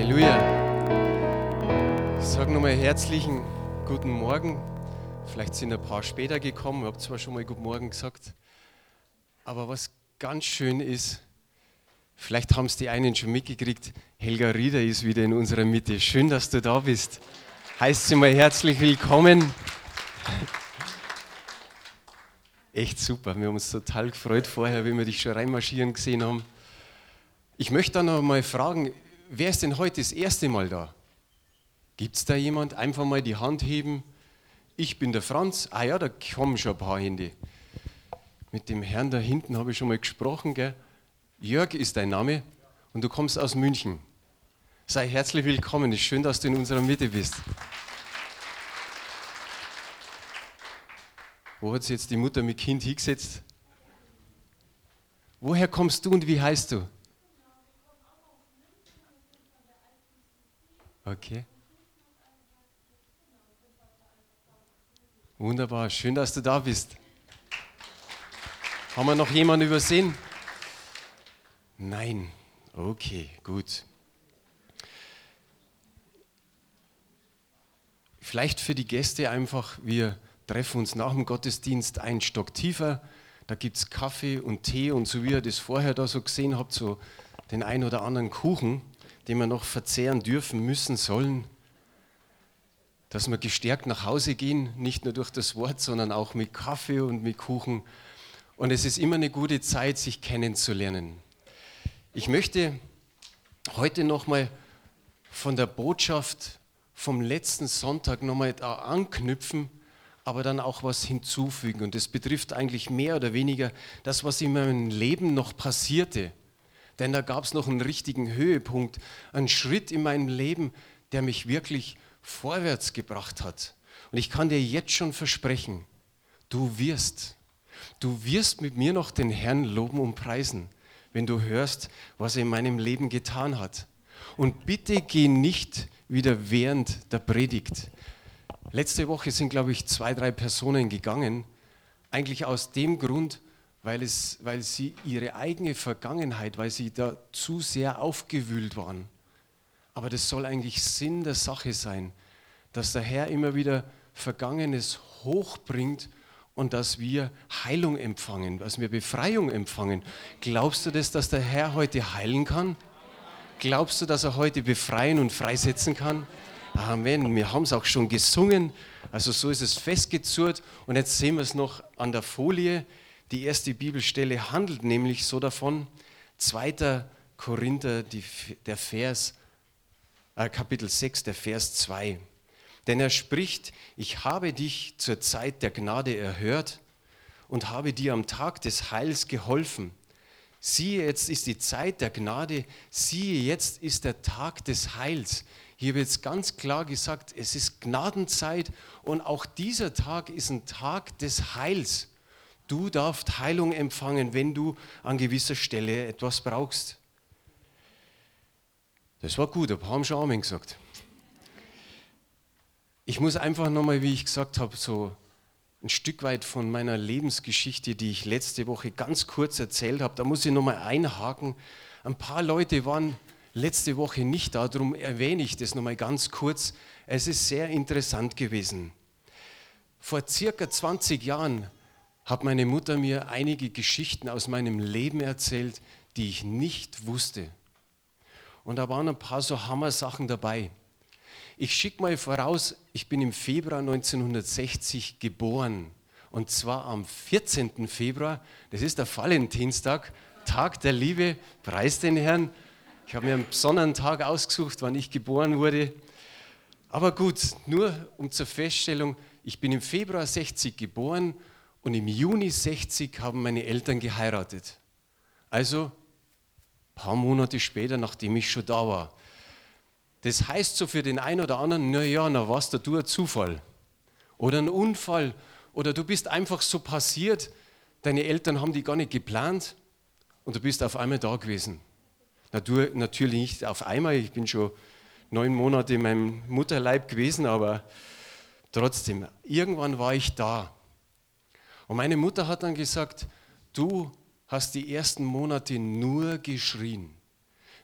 Halleluja. Ich sage nochmal herzlichen guten Morgen. Vielleicht sind ein paar später gekommen. Ich habe zwar schon mal Guten Morgen gesagt. Aber was ganz schön ist, vielleicht haben es die einen schon mitgekriegt, Helga Rieder ist wieder in unserer Mitte. Schön, dass du da bist. Heißt sie mal herzlich willkommen. Echt super. Wir haben uns total gefreut vorher, wie wir dich schon reinmarschieren gesehen haben. Ich möchte dann noch mal fragen, wer ist denn heute das erste Mal da? Gibt es da jemand? Einfach mal die Hand heben. Ich bin der Franz. Ah ja, da kommen schon ein paar Hände. Mit dem Herrn da hinten habe ich schon mal gesprochen. Gell? Jörg ist dein Name und du kommst aus München. Sei herzlich willkommen. Es ist schön, dass du in unserer Mitte bist. Wo hat sich jetzt die Mutter mit Kind hingesetzt? Woher kommst du und wie heißt du? Okay. Wunderbar, schön, dass du da bist. Haben wir noch jemanden übersehen? Nein. Okay, gut. Vielleicht für die Gäste einfach, wir treffen uns nach dem Gottesdienst einen Stock tiefer. Da gibt es Kaffee und Tee und so wie ihr das vorher da so gesehen habt, so den ein oder anderen Kuchen, den wir noch verzehren dürfen, müssen, sollen dass wir gestärkt nach Hause gehen, nicht nur durch das Wort, sondern auch mit Kaffee und mit Kuchen. Und es ist immer eine gute Zeit, sich kennenzulernen. Ich möchte heute nochmal von der Botschaft vom letzten Sonntag nochmal anknüpfen, aber dann auch was hinzufügen. Und das betrifft eigentlich mehr oder weniger das, was in meinem Leben noch passierte. Denn da gab es noch einen richtigen Höhepunkt, einen Schritt in meinem Leben, der mich wirklich vorwärts gebracht hat. Und ich kann dir jetzt schon versprechen, du wirst, du wirst mit mir noch den Herrn loben und preisen, wenn du hörst, was er in meinem Leben getan hat. Und bitte geh nicht wieder während der Predigt. Letzte Woche sind, glaube ich, zwei, drei Personen gegangen, eigentlich aus dem Grund, weil, es, weil sie ihre eigene Vergangenheit, weil sie da zu sehr aufgewühlt waren. Aber das soll eigentlich Sinn der Sache sein, dass der Herr immer wieder Vergangenes hochbringt und dass wir Heilung empfangen, dass wir Befreiung empfangen. Glaubst du das, dass der Herr heute heilen kann? Glaubst du, dass er heute befreien und freisetzen kann? Amen. Wir haben es auch schon gesungen. Also so ist es festgezurrt. Und jetzt sehen wir es noch an der Folie. Die erste Bibelstelle handelt nämlich so davon. 2. Korinther, die, der Vers äh, Kapitel 6, der Vers 2. Denn er spricht, ich habe dich zur Zeit der Gnade erhört und habe dir am Tag des Heils geholfen. Siehe, jetzt ist die Zeit der Gnade, siehe, jetzt ist der Tag des Heils. Hier wird es ganz klar gesagt, es ist Gnadenzeit und auch dieser Tag ist ein Tag des Heils. Du darfst Heilung empfangen, wenn du an gewisser Stelle etwas brauchst. Das war gut, paar haben schon Amen gesagt. Ich muss einfach nochmal, wie ich gesagt habe, so ein Stück weit von meiner Lebensgeschichte, die ich letzte Woche ganz kurz erzählt habe, da muss ich nochmal einhaken. Ein paar Leute waren letzte Woche nicht da, darum erwähne ich das nochmal ganz kurz. Es ist sehr interessant gewesen. Vor circa 20 Jahren hat meine Mutter mir einige Geschichten aus meinem Leben erzählt, die ich nicht wusste. Und da waren ein paar so Hammer-Sachen dabei. Ich schicke mal voraus, ich bin im Februar 1960 geboren. Und zwar am 14. Februar, das ist der Valentinstag, Tag der Liebe, preis den Herrn. Ich habe mir einen besonderen Tag ausgesucht, wann ich geboren wurde. Aber gut, nur um zur Feststellung, ich bin im Februar 60 geboren und im Juni 60 haben meine Eltern geheiratet. Also paar Monate später, nachdem ich schon da war. Das heißt so für den einen oder anderen, naja, na was, da du ein Zufall oder ein Unfall oder du bist einfach so passiert, deine Eltern haben die gar nicht geplant und du bist auf einmal da gewesen. natürlich nicht auf einmal, ich bin schon neun Monate in meinem Mutterleib gewesen, aber trotzdem, irgendwann war ich da. Und meine Mutter hat dann gesagt, du hast die ersten Monate nur geschrien.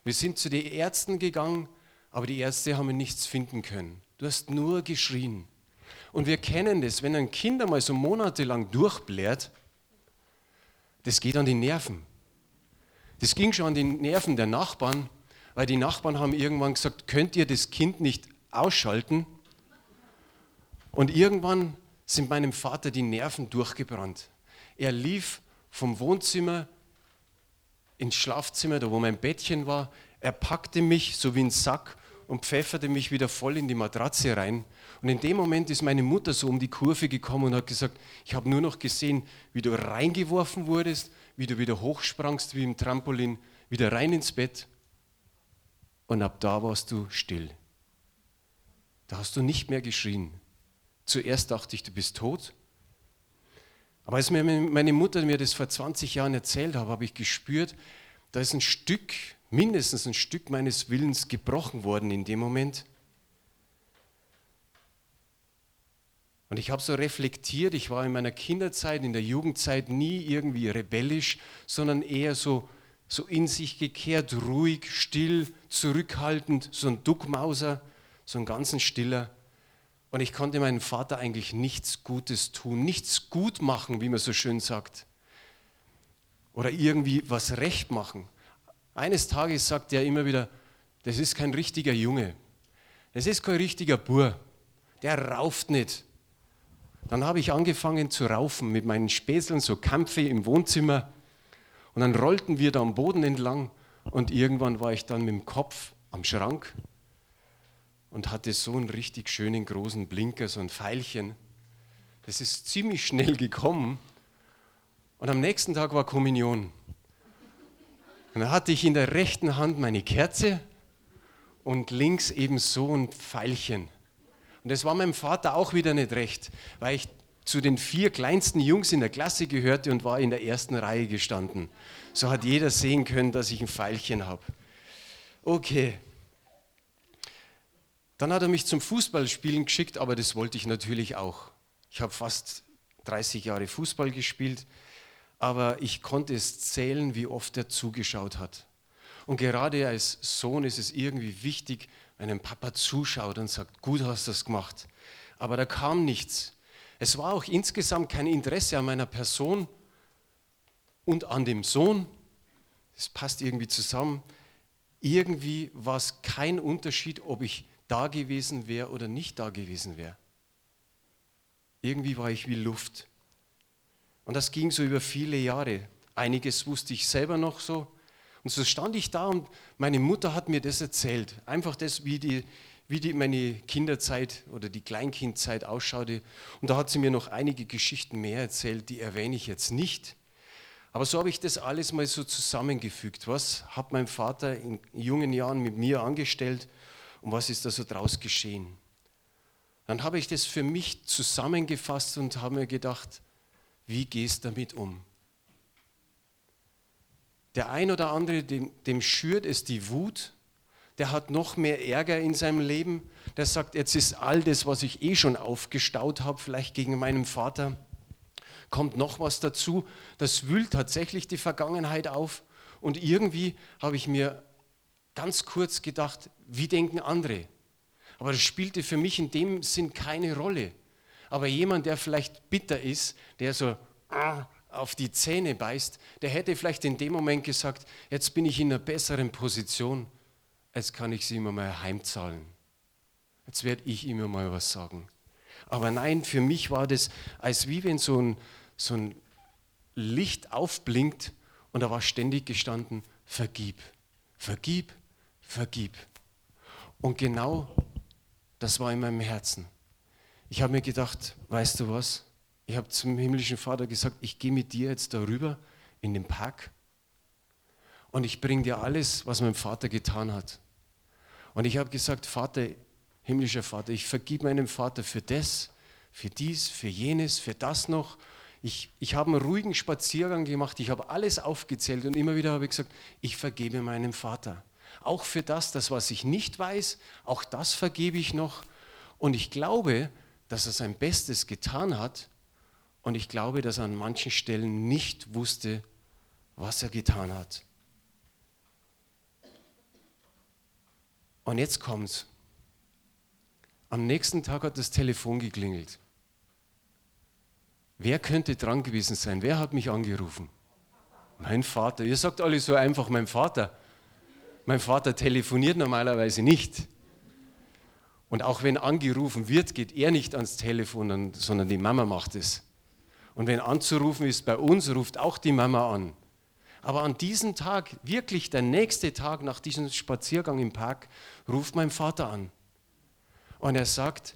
Wir sind zu den Ärzten gegangen, aber die Ärzte haben nichts finden können. Du hast nur geschrien. Und wir kennen das, wenn ein Kind einmal so monatelang durchbläht, das geht an die Nerven. Das ging schon an die Nerven der Nachbarn, weil die Nachbarn haben irgendwann gesagt, könnt ihr das Kind nicht ausschalten? Und irgendwann sind meinem Vater die Nerven durchgebrannt. Er lief vom Wohnzimmer ins Schlafzimmer, da wo mein Bettchen war. Er packte mich so wie ein Sack und pfefferte mich wieder voll in die Matratze rein. Und in dem Moment ist meine Mutter so um die Kurve gekommen und hat gesagt, ich habe nur noch gesehen, wie du reingeworfen wurdest, wie du wieder hochsprangst wie im Trampolin, wieder rein ins Bett. Und ab da warst du still. Da hast du nicht mehr geschrien. Zuerst dachte ich, du bist tot. Aber als mir meine Mutter mir das vor 20 Jahren erzählt hat, habe ich gespürt, da ist ein Stück, mindestens ein Stück meines Willens gebrochen worden in dem Moment. Und ich habe so reflektiert, ich war in meiner Kinderzeit, in der Jugendzeit nie irgendwie rebellisch, sondern eher so, so in sich gekehrt, ruhig, still, zurückhaltend, so ein Duckmauser, so ein ganz stiller. Und ich konnte meinem Vater eigentlich nichts Gutes tun, nichts gut machen, wie man so schön sagt. Oder irgendwie was recht machen. Eines Tages sagt er immer wieder, das ist kein richtiger Junge. Das ist kein richtiger Bur. Der rauft nicht. Dann habe ich angefangen zu raufen mit meinen Späßeln, so Kampfe im Wohnzimmer. Und dann rollten wir da am Boden entlang und irgendwann war ich dann mit dem Kopf am Schrank und hatte so einen richtig schönen großen Blinker, so ein Pfeilchen. Das ist ziemlich schnell gekommen. Und am nächsten Tag war Kommunion. Und da hatte ich in der rechten Hand meine Kerze und links eben so ein Pfeilchen. Und das war meinem Vater auch wieder nicht recht, weil ich zu den vier kleinsten Jungs in der Klasse gehörte und war in der ersten Reihe gestanden. So hat jeder sehen können, dass ich ein Pfeilchen habe. Okay. Dann hat er mich zum Fußballspielen geschickt, aber das wollte ich natürlich auch. Ich habe fast 30 Jahre Fußball gespielt, aber ich konnte es zählen, wie oft er zugeschaut hat. Und gerade als Sohn ist es irgendwie wichtig, wenn ein Papa zuschaut und sagt, gut hast du das gemacht. Aber da kam nichts. Es war auch insgesamt kein Interesse an meiner Person und an dem Sohn. Es passt irgendwie zusammen. Irgendwie war es kein Unterschied, ob ich da gewesen wäre oder nicht da gewesen wäre. Irgendwie war ich wie Luft. Und das ging so über viele Jahre. Einiges wusste ich selber noch so, und so stand ich da und meine Mutter hat mir das erzählt. Einfach das, wie, die, wie die, meine Kinderzeit oder die Kleinkindzeit ausschaute. Und da hat sie mir noch einige Geschichten mehr erzählt, die erwähne ich jetzt nicht. Aber so habe ich das alles mal so zusammengefügt. Was hat mein Vater in jungen Jahren mit mir angestellt und was ist da so draus geschehen? Dann habe ich das für mich zusammengefasst und habe mir gedacht, wie gehst damit um? Der ein oder andere, dem, dem schürt es die Wut, der hat noch mehr Ärger in seinem Leben, der sagt, jetzt ist all das, was ich eh schon aufgestaut habe, vielleicht gegen meinen Vater, kommt noch was dazu, das wühlt tatsächlich die Vergangenheit auf. Und irgendwie habe ich mir ganz kurz gedacht, wie denken andere? Aber das spielte für mich in dem Sinn keine Rolle. Aber jemand, der vielleicht bitter ist, der so ah, auf die Zähne beißt, der hätte vielleicht in dem Moment gesagt, jetzt bin ich in einer besseren Position, jetzt kann ich sie immer mal heimzahlen. Jetzt werde ich immer mal was sagen. Aber nein, für mich war das, als wie wenn so ein, so ein Licht aufblinkt und da war ständig gestanden, vergib, vergib, vergib. Und genau das war in meinem Herzen. Ich habe mir gedacht, weißt du was? Ich habe zum himmlischen Vater gesagt, ich gehe mit dir jetzt darüber in den Park und ich bringe dir alles, was mein Vater getan hat. Und ich habe gesagt, Vater, himmlischer Vater, ich vergib meinem Vater für das, für dies, für jenes, für das noch. Ich, ich habe einen ruhigen Spaziergang gemacht, ich habe alles aufgezählt und immer wieder habe ich gesagt, ich vergebe meinem Vater. Auch für das, das, was ich nicht weiß, auch das vergebe ich noch. Und ich glaube, dass er sein Bestes getan hat und ich glaube, dass er an manchen Stellen nicht wusste, was er getan hat. Und jetzt kommt's. Am nächsten Tag hat das Telefon geklingelt. Wer könnte dran gewesen sein? Wer hat mich angerufen? Mein Vater. Ihr sagt alle so einfach, mein Vater. Mein Vater telefoniert normalerweise nicht. Und auch wenn angerufen wird, geht er nicht ans Telefon, sondern die Mama macht es. Und wenn anzurufen ist bei uns, ruft auch die Mama an. Aber an diesem Tag, wirklich der nächste Tag nach diesem Spaziergang im Park, ruft mein Vater an. Und er sagt,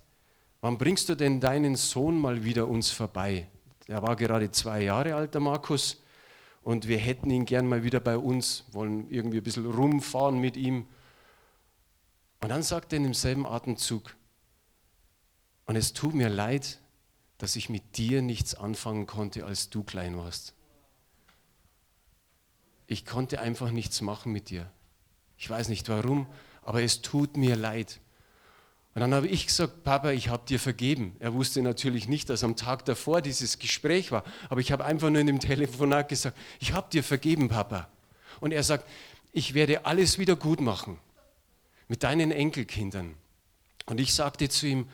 wann bringst du denn deinen Sohn mal wieder uns vorbei? Der war gerade zwei Jahre alt, der Markus, und wir hätten ihn gern mal wieder bei uns, wollen irgendwie ein bisschen rumfahren mit ihm. Und dann sagt er in demselben Atemzug, und es tut mir leid, dass ich mit dir nichts anfangen konnte, als du klein warst. Ich konnte einfach nichts machen mit dir. Ich weiß nicht warum, aber es tut mir leid. Und dann habe ich gesagt, Papa, ich habe dir vergeben. Er wusste natürlich nicht, dass am Tag davor dieses Gespräch war, aber ich habe einfach nur in dem Telefonat gesagt, ich habe dir vergeben, Papa. Und er sagt, ich werde alles wieder gut machen mit deinen Enkelkindern. Und ich sagte zu ihm,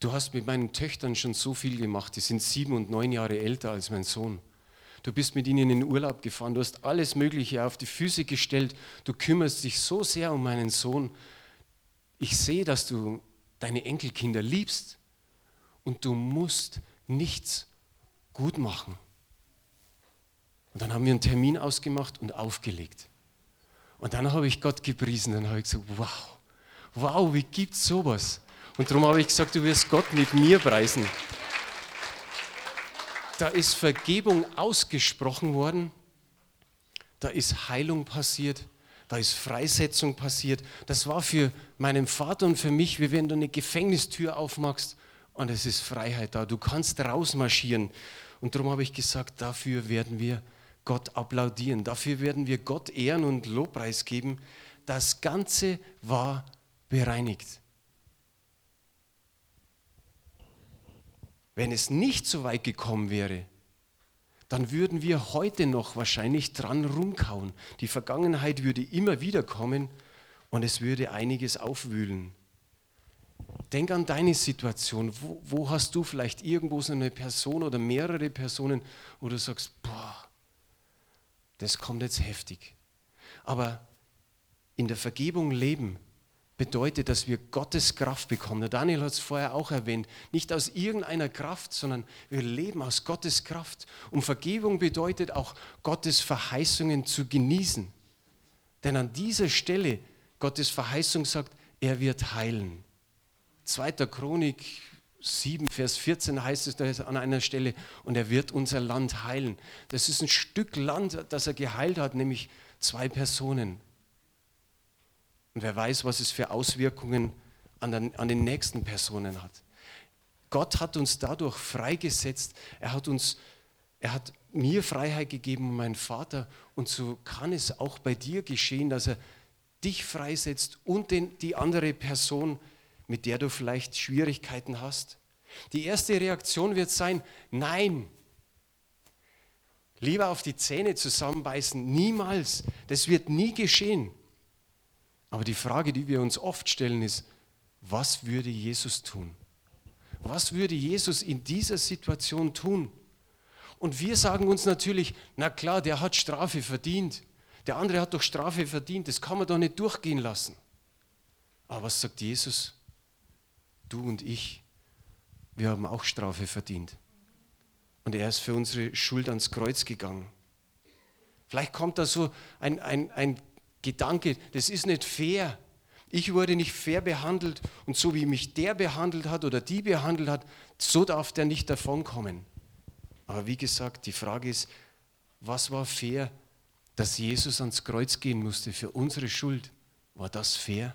du hast mit meinen Töchtern schon so viel gemacht, die sind sieben und neun Jahre älter als mein Sohn. Du bist mit ihnen in Urlaub gefahren, du hast alles Mögliche auf die Füße gestellt, du kümmerst dich so sehr um meinen Sohn ich sehe, dass du deine Enkelkinder liebst und du musst nichts gut machen. Und dann haben wir einen Termin ausgemacht und aufgelegt. Und dann habe ich Gott gepriesen, dann habe ich gesagt, wow, wow, wie gibt es sowas? Und darum habe ich gesagt, du wirst Gott mit mir preisen. Da ist Vergebung ausgesprochen worden, da ist Heilung passiert, da ist Freisetzung passiert. Das war für meinen Vater und für mich, wie wenn du eine Gefängnistür aufmachst und es ist Freiheit da. Du kannst rausmarschieren. Und darum habe ich gesagt, dafür werden wir Gott applaudieren. Dafür werden wir Gott ehren und Lobpreis geben. Das Ganze war bereinigt. Wenn es nicht so weit gekommen wäre, dann würden wir heute noch wahrscheinlich dran rumkauen. Die Vergangenheit würde immer wieder kommen und es würde einiges aufwühlen. Denk an deine Situation. Wo, wo, hast du vielleicht irgendwo so eine Person oder mehrere Personen, wo du sagst, boah, das kommt jetzt heftig. Aber in der Vergebung leben bedeutet, dass wir Gottes Kraft bekommen. Der Daniel hat es vorher auch erwähnt. Nicht aus irgendeiner Kraft, sondern wir leben aus Gottes Kraft. Und Vergebung bedeutet auch, Gottes Verheißungen zu genießen. Denn an dieser Stelle, Gottes Verheißung sagt, er wird heilen. 2. Chronik 7, Vers 14 heißt es an einer Stelle, und er wird unser Land heilen. Das ist ein Stück Land, das er geheilt hat, nämlich zwei Personen. Und wer weiß, was es für Auswirkungen an den, an den nächsten Personen hat. Gott hat uns dadurch freigesetzt. Er hat uns, er hat mir Freiheit gegeben meinen Vater. Und so kann es auch bei dir geschehen, dass er dich freisetzt und den, die andere Person, mit der du vielleicht Schwierigkeiten hast. Die erste Reaktion wird sein, nein, lieber auf die Zähne zusammenbeißen, niemals, das wird nie geschehen. Aber die Frage, die wir uns oft stellen, ist, was würde Jesus tun? Was würde Jesus in dieser Situation tun? Und wir sagen uns natürlich, na klar, der hat Strafe verdient. Der andere hat doch Strafe verdient, das kann man doch nicht durchgehen lassen. Aber was sagt Jesus? Du und ich, wir haben auch Strafe verdient. Und er ist für unsere Schuld ans Kreuz gegangen. Vielleicht kommt da so ein, ein, ein Gedanke, das ist nicht fair. Ich wurde nicht fair behandelt und so wie mich der behandelt hat oder die behandelt hat, so darf der nicht davonkommen. Aber wie gesagt, die Frage ist, was war fair, dass Jesus ans Kreuz gehen musste für unsere Schuld? War das fair?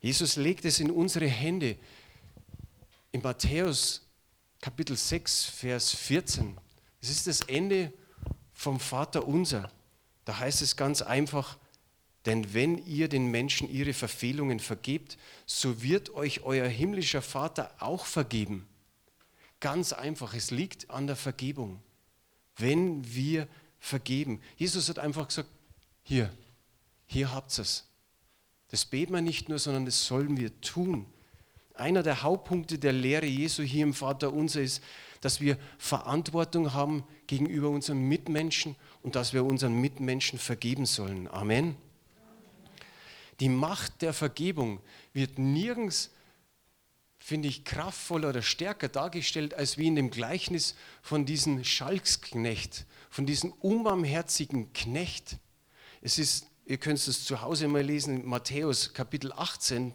Jesus legt es in unsere Hände. In Matthäus Kapitel 6, Vers 14. Es ist das Ende vom Vater unser. Da heißt es ganz einfach, denn wenn ihr den Menschen ihre Verfehlungen vergebt, so wird euch euer himmlischer Vater auch vergeben. Ganz einfach, es liegt an der Vergebung. Wenn wir vergeben. Jesus hat einfach gesagt, hier, Hier habt ihr es. Das beten wir nicht nur, sondern das sollen wir tun. Einer der Hauptpunkte der Lehre Jesu hier im Vater unser ist, dass wir Verantwortung haben gegenüber unseren Mitmenschen und dass wir unseren Mitmenschen vergeben sollen. Amen. Die Macht der Vergebung wird nirgends, finde ich, kraftvoller oder stärker dargestellt als wie in dem Gleichnis von diesem Schalksknecht, von diesem unbarmherzigen Knecht. Es ist, ihr könnt es zu Hause mal lesen, Matthäus Kapitel 18.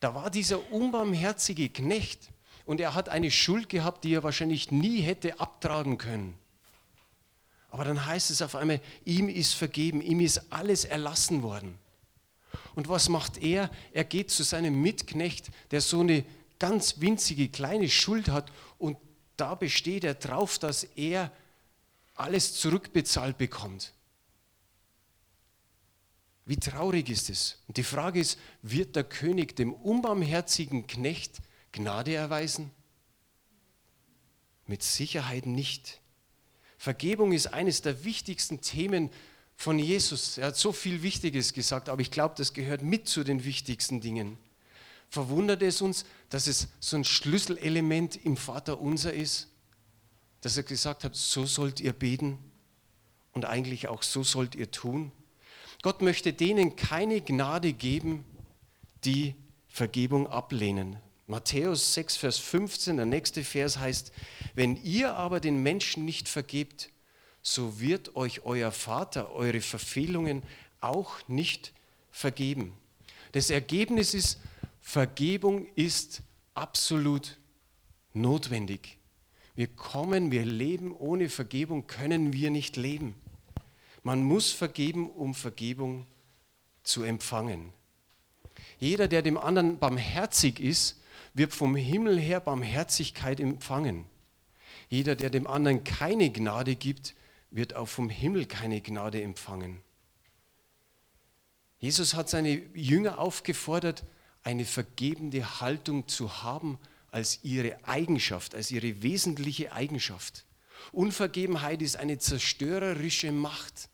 Da war dieser unbarmherzige Knecht und er hat eine Schuld gehabt, die er wahrscheinlich nie hätte abtragen können. Aber dann heißt es auf einmal, ihm ist vergeben, ihm ist alles erlassen worden. Und was macht er? Er geht zu seinem Mitknecht, der so eine ganz winzige kleine Schuld hat und da besteht er drauf, dass er alles zurückbezahlt bekommt. Wie traurig ist es? Und die Frage ist, wird der König dem unbarmherzigen Knecht Gnade erweisen? Mit Sicherheit nicht. Vergebung ist eines der wichtigsten Themen von Jesus. Er hat so viel Wichtiges gesagt, aber ich glaube, das gehört mit zu den wichtigsten Dingen. Verwundert es uns, dass es so ein Schlüsselelement im Vater unser ist, dass er gesagt hat, so sollt ihr beten und eigentlich auch so sollt ihr tun. Gott möchte denen keine Gnade geben, die Vergebung ablehnen. Matthäus 6, Vers 15, der nächste Vers heißt, wenn ihr aber den Menschen nicht vergebt, so wird euch euer Vater eure Verfehlungen auch nicht vergeben. Das Ergebnis ist, Vergebung ist absolut notwendig. Wir kommen, wir leben, ohne Vergebung können wir nicht leben. Man muss vergeben, um Vergebung zu empfangen. Jeder, der dem anderen barmherzig ist, wird vom Himmel her Barmherzigkeit empfangen. Jeder, der dem anderen keine Gnade gibt, wird auch vom Himmel keine Gnade empfangen. Jesus hat seine Jünger aufgefordert, eine vergebende Haltung zu haben als ihre Eigenschaft, als ihre wesentliche Eigenschaft. Unvergebenheit ist eine zerstörerische Macht.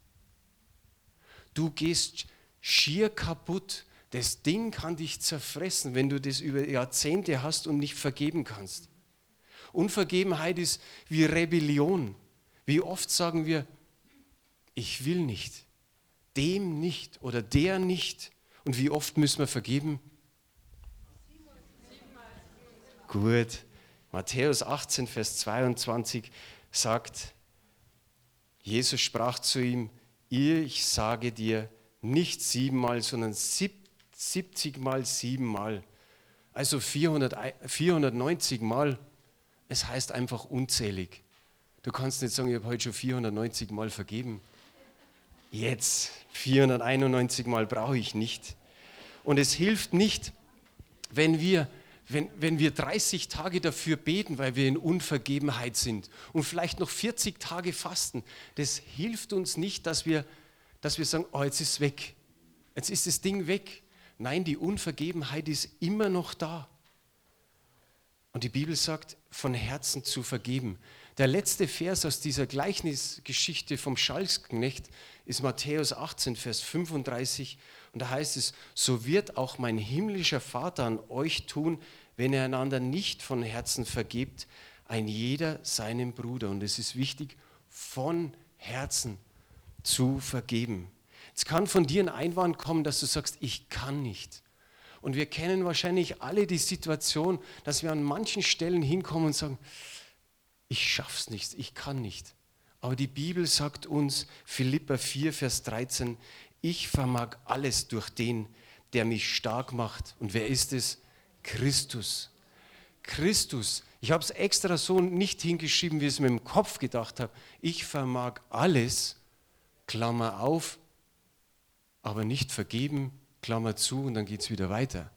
Du gehst schier kaputt. Das Ding kann dich zerfressen, wenn du das über Jahrzehnte hast und nicht vergeben kannst. Unvergebenheit ist wie Rebellion. Wie oft sagen wir, ich will nicht, dem nicht oder der nicht. Und wie oft müssen wir vergeben? Gut. Matthäus 18, Vers 22 sagt, Jesus sprach zu ihm, ich sage dir nicht siebenmal, sondern 70 mal siebenmal. Also 400, 490 Mal. Es heißt einfach unzählig. Du kannst nicht sagen, ich habe heute schon 490 Mal vergeben. Jetzt, 491 Mal brauche ich nicht. Und es hilft nicht, wenn wir, wenn, wenn wir 30 Tage dafür beten, weil wir in Unvergebenheit sind und vielleicht noch 40 Tage fasten. Das hilft uns nicht, dass wir, dass wir sagen, oh, jetzt ist es weg. Jetzt ist das Ding weg. Nein, die Unvergebenheit ist immer noch da. Und die Bibel sagt, von Herzen zu vergeben. Der letzte Vers aus dieser Gleichnisgeschichte vom Schalksknecht ist Matthäus 18, Vers 35. Und da heißt es, so wird auch mein himmlischer Vater an euch tun, wenn ihr einander nicht von Herzen vergebt, ein jeder seinem Bruder. Und es ist wichtig, von Herzen zu vergeben. Es kann von dir ein Einwand kommen, dass du sagst, ich kann nicht. Und wir kennen wahrscheinlich alle die Situation, dass wir an manchen Stellen hinkommen und sagen, ich schaff's nicht, ich kann nicht. Aber die Bibel sagt uns, Philippa 4, Vers 13, ich vermag alles durch den, der mich stark macht. Und wer ist es? Christus. Christus. Ich habe es extra so nicht hingeschrieben, wie ich es mir im Kopf gedacht habe. Ich vermag alles, Klammer auf, aber nicht vergeben, Klammer zu und dann geht es wieder weiter.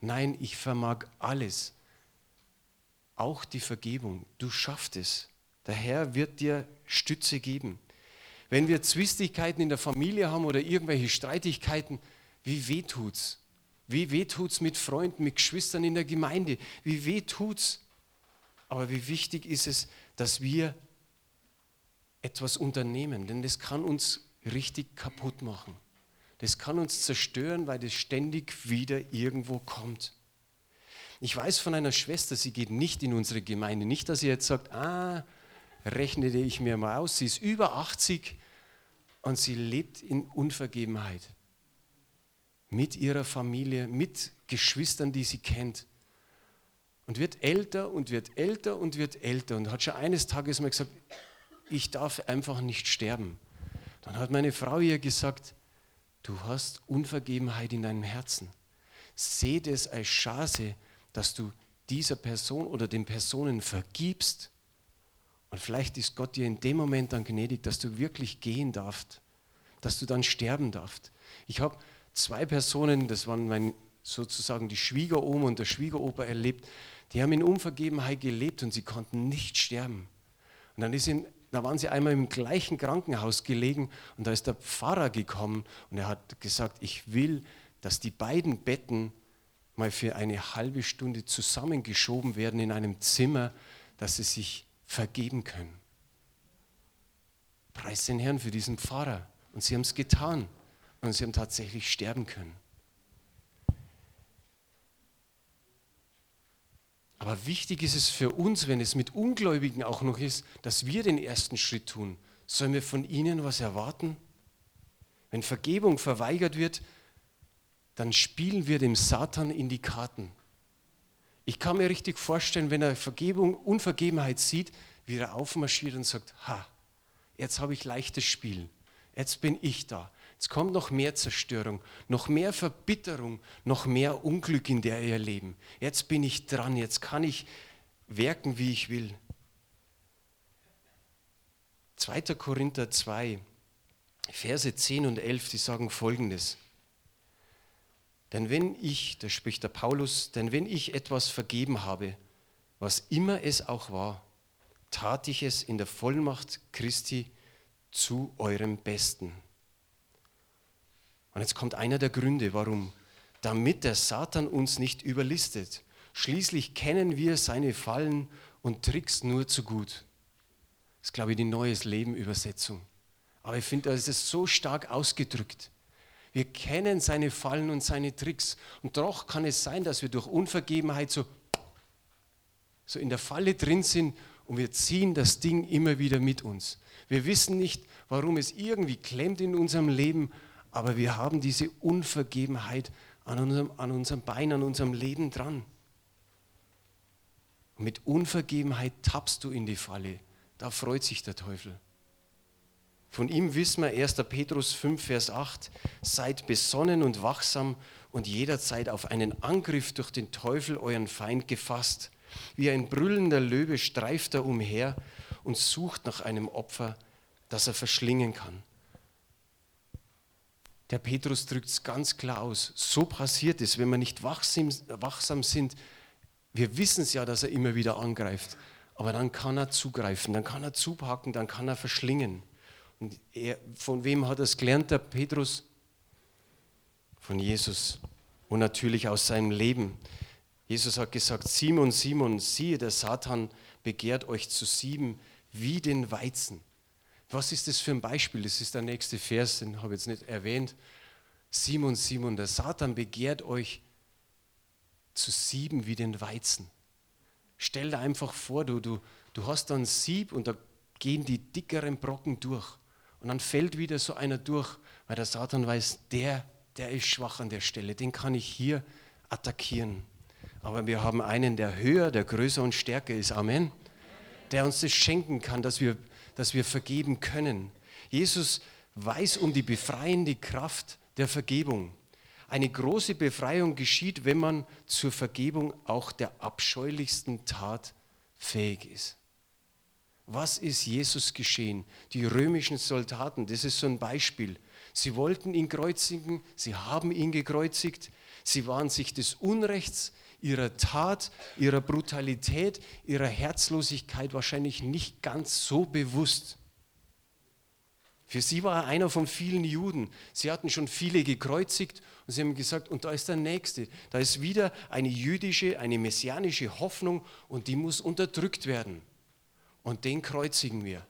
Nein, ich vermag alles, auch die Vergebung. Du schaffst es. Der Herr wird dir Stütze geben. Wenn wir Zwistigkeiten in der Familie haben oder irgendwelche Streitigkeiten, wie weh tut's? Wie weh tut's mit Freunden, mit Geschwistern in der Gemeinde? Wie weh tut's? Aber wie wichtig ist es, dass wir etwas unternehmen, denn das kann uns richtig kaputt machen. Das kann uns zerstören, weil das ständig wieder irgendwo kommt. Ich weiß von einer Schwester, sie geht nicht in unsere Gemeinde. Nicht, dass sie jetzt sagt, ah, rechnete ich mir mal aus, sie ist über 80 und sie lebt in Unvergebenheit. Mit ihrer Familie, mit Geschwistern, die sie kennt. Und wird älter und wird älter und wird älter und hat schon eines Tages mal gesagt, ich darf einfach nicht sterben. Dann hat meine Frau ihr gesagt, du hast Unvergebenheit in deinem Herzen. Seht es als Chance, dass du dieser Person oder den Personen vergibst. Und vielleicht ist Gott dir in dem Moment dann gnädig, dass du wirklich gehen darfst, dass du dann sterben darfst. Ich habe zwei Personen, das waren mein, sozusagen die Schwiegeroma und der Schwiegeropa erlebt, die haben in Unvergebenheit gelebt und sie konnten nicht sterben. Und dann ist in, da waren sie einmal im gleichen Krankenhaus gelegen und da ist der Pfarrer gekommen und er hat gesagt, ich will, dass die beiden Betten mal für eine halbe Stunde zusammengeschoben werden in einem Zimmer, dass sie sich vergeben können. Preis den Herrn für diesen Pfarrer. Und sie haben es getan und sie haben tatsächlich sterben können. Aber wichtig ist es für uns, wenn es mit Ungläubigen auch noch ist, dass wir den ersten Schritt tun. Sollen wir von ihnen was erwarten? Wenn Vergebung verweigert wird, dann spielen wir dem Satan in die Karten. Ich kann mir richtig vorstellen, wenn er Vergebung, Unvergebenheit sieht, wie er aufmarschiert und sagt, ha, jetzt habe ich leichtes Spiel, jetzt bin ich da. Jetzt kommt noch mehr Zerstörung, noch mehr Verbitterung, noch mehr Unglück in der ihr Leben. Jetzt bin ich dran, jetzt kann ich werken, wie ich will. 2. Korinther 2, Verse 10 und 11, die sagen folgendes. Denn wenn ich, da spricht der Paulus, denn wenn ich etwas vergeben habe, was immer es auch war, tat ich es in der Vollmacht Christi zu eurem Besten. Und jetzt kommt einer der Gründe, warum. Damit der Satan uns nicht überlistet. Schließlich kennen wir seine Fallen und Tricks nur zu gut. Das ist, glaube ich, die Neues Leben Übersetzung. Aber ich finde, da ist so stark ausgedrückt. Wir kennen seine Fallen und seine Tricks. Und doch kann es sein, dass wir durch Unvergebenheit so, so in der Falle drin sind und wir ziehen das Ding immer wieder mit uns. Wir wissen nicht, warum es irgendwie klemmt in unserem Leben, aber wir haben diese Unvergebenheit an unserem, an unserem Bein, an unserem Leben dran. Und mit Unvergebenheit tappst du in die Falle. Da freut sich der Teufel. Von ihm wissen wir 1. Petrus 5, Vers 8, seid besonnen und wachsam und jederzeit auf einen Angriff durch den Teufel, euren Feind, gefasst. Wie ein brüllender Löwe streift er umher und sucht nach einem Opfer, das er verschlingen kann. Der Petrus drückt es ganz klar aus. So passiert es, wenn wir nicht wachsam, wachsam sind. Wir wissen es ja, dass er immer wieder angreift. Aber dann kann er zugreifen, dann kann er zupacken, dann kann er verschlingen. Und er, von wem hat es gelernt, der Petrus? Von Jesus und natürlich aus seinem Leben. Jesus hat gesagt, Simon, Simon, siehe, der Satan begehrt euch zu sieben wie den Weizen. Was ist das für ein Beispiel? Das ist der nächste Vers, den habe ich jetzt nicht erwähnt. Simon, Simon, der Satan begehrt euch zu sieben wie den Weizen. Stell dir einfach vor, du, du, du hast dann Sieb und da gehen die dickeren Brocken durch. Und dann fällt wieder so einer durch, weil der Satan weiß, der, der ist schwach an der Stelle, den kann ich hier attackieren. Aber wir haben einen, der höher, der größer und stärker ist. Amen. Der uns das schenken kann, dass wir, dass wir vergeben können. Jesus weiß um die befreiende Kraft der Vergebung. Eine große Befreiung geschieht, wenn man zur Vergebung auch der abscheulichsten Tat fähig ist. Was ist Jesus geschehen? Die römischen Soldaten, das ist so ein Beispiel. Sie wollten ihn kreuzigen, sie haben ihn gekreuzigt, sie waren sich des Unrechts, ihrer Tat, ihrer Brutalität, ihrer Herzlosigkeit wahrscheinlich nicht ganz so bewusst. Für sie war er einer von vielen Juden. Sie hatten schon viele gekreuzigt und sie haben gesagt, und da ist der Nächste. Da ist wieder eine jüdische, eine messianische Hoffnung und die muss unterdrückt werden und den kreuzigen wir.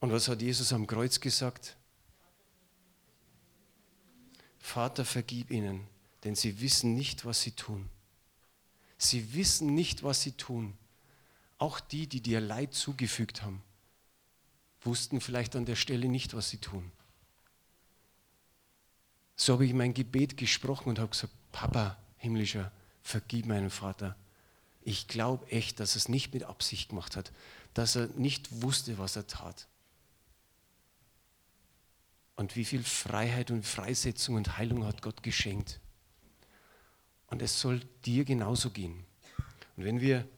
Und was hat Jesus am Kreuz gesagt? Vater, vergib ihnen, denn sie wissen nicht, was sie tun. Sie wissen nicht, was sie tun. Auch die, die dir Leid zugefügt haben, wussten vielleicht an der Stelle nicht, was sie tun. So habe ich mein Gebet gesprochen und habe gesagt, Papa, himmlischer, vergib meinen Vater. Ich glaube echt, dass er es nicht mit Absicht gemacht hat, dass er nicht wusste, was er tat. Und wie viel Freiheit und Freisetzung und Heilung hat Gott geschenkt. Und es soll dir genauso gehen. Und wenn wir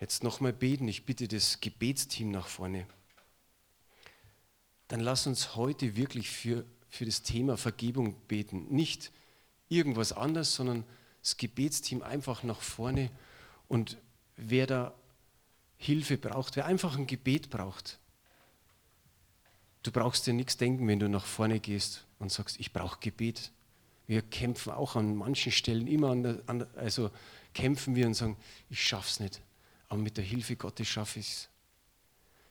jetzt nochmal beten, ich bitte das Gebetsteam nach vorne, dann lass uns heute wirklich für, für das Thema Vergebung beten. Nicht irgendwas anderes, sondern das Gebetsteam einfach nach vorne. Und wer da Hilfe braucht, wer einfach ein Gebet braucht, du brauchst dir nichts denken, wenn du nach vorne gehst und sagst, ich brauche Gebet. Wir kämpfen auch an manchen Stellen immer, an der, an, also kämpfen wir und sagen, ich schaff's nicht, aber mit der Hilfe Gottes schaffe ich es.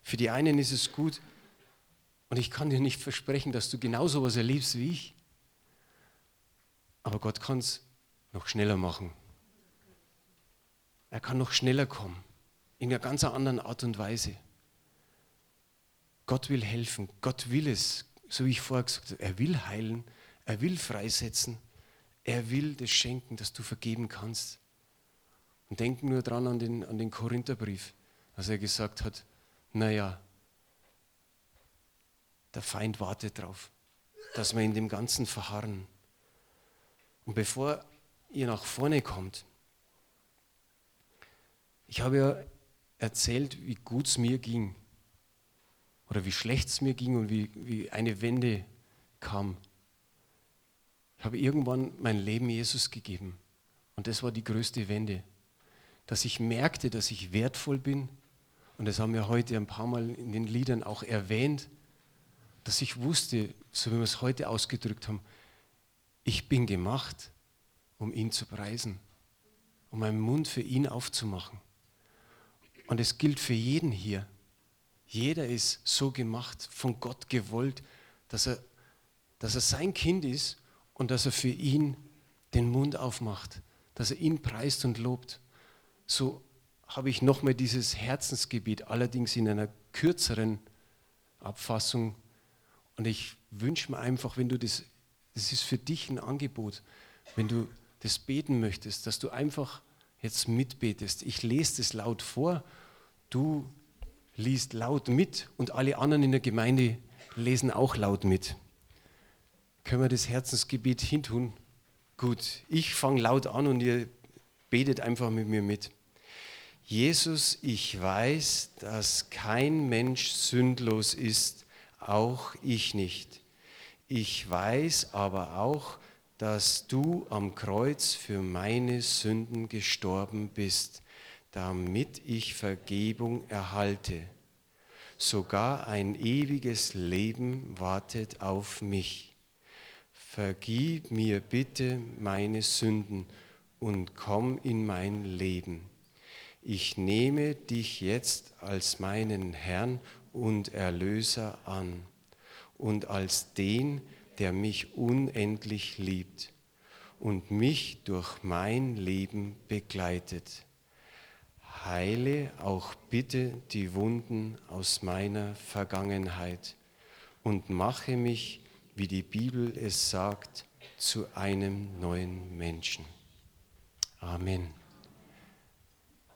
Für die einen ist es gut und ich kann dir nicht versprechen, dass du genauso was erlebst wie ich, aber Gott kann es noch schneller machen. Er kann noch schneller kommen, in einer ganz anderen Art und Weise. Gott will helfen, Gott will es, so wie ich vorher gesagt habe, er will heilen, er will freisetzen, er will das schenken, dass du vergeben kannst. Und denken nur dran an den, an den Korintherbrief, als er gesagt hat, naja, der Feind wartet darauf, dass wir in dem Ganzen verharren. Und bevor ihr nach vorne kommt, ich habe ja erzählt, wie gut es mir ging oder wie schlecht es mir ging und wie, wie eine Wende kam. Ich habe irgendwann mein Leben Jesus gegeben und das war die größte Wende dass ich merkte, dass ich wertvoll bin. Und das haben wir heute ein paar Mal in den Liedern auch erwähnt, dass ich wusste, so wie wir es heute ausgedrückt haben, ich bin gemacht, um ihn zu preisen, um meinen Mund für ihn aufzumachen. Und es gilt für jeden hier. Jeder ist so gemacht, von Gott gewollt, dass er, dass er sein Kind ist und dass er für ihn den Mund aufmacht, dass er ihn preist und lobt so habe ich nochmal dieses Herzensgebiet, allerdings in einer kürzeren Abfassung. Und ich wünsche mir einfach, wenn du das, das ist für dich ein Angebot, wenn du das beten möchtest, dass du einfach jetzt mitbetest. Ich lese das laut vor, du liest laut mit und alle anderen in der Gemeinde lesen auch laut mit. Können wir das Herzensgebet hintun? Gut, ich fange laut an und ihr betet einfach mit mir mit. Jesus, ich weiß, dass kein Mensch sündlos ist, auch ich nicht. Ich weiß aber auch, dass du am Kreuz für meine Sünden gestorben bist, damit ich Vergebung erhalte. Sogar ein ewiges Leben wartet auf mich. Vergib mir bitte meine Sünden und komm in mein Leben ich nehme dich jetzt als meinen Herrn und Erlöser an und als den, der mich unendlich liebt und mich durch mein Leben begleitet. Heile auch bitte die Wunden aus meiner Vergangenheit und mache mich, wie die Bibel es sagt, zu einem neuen Menschen. Amen.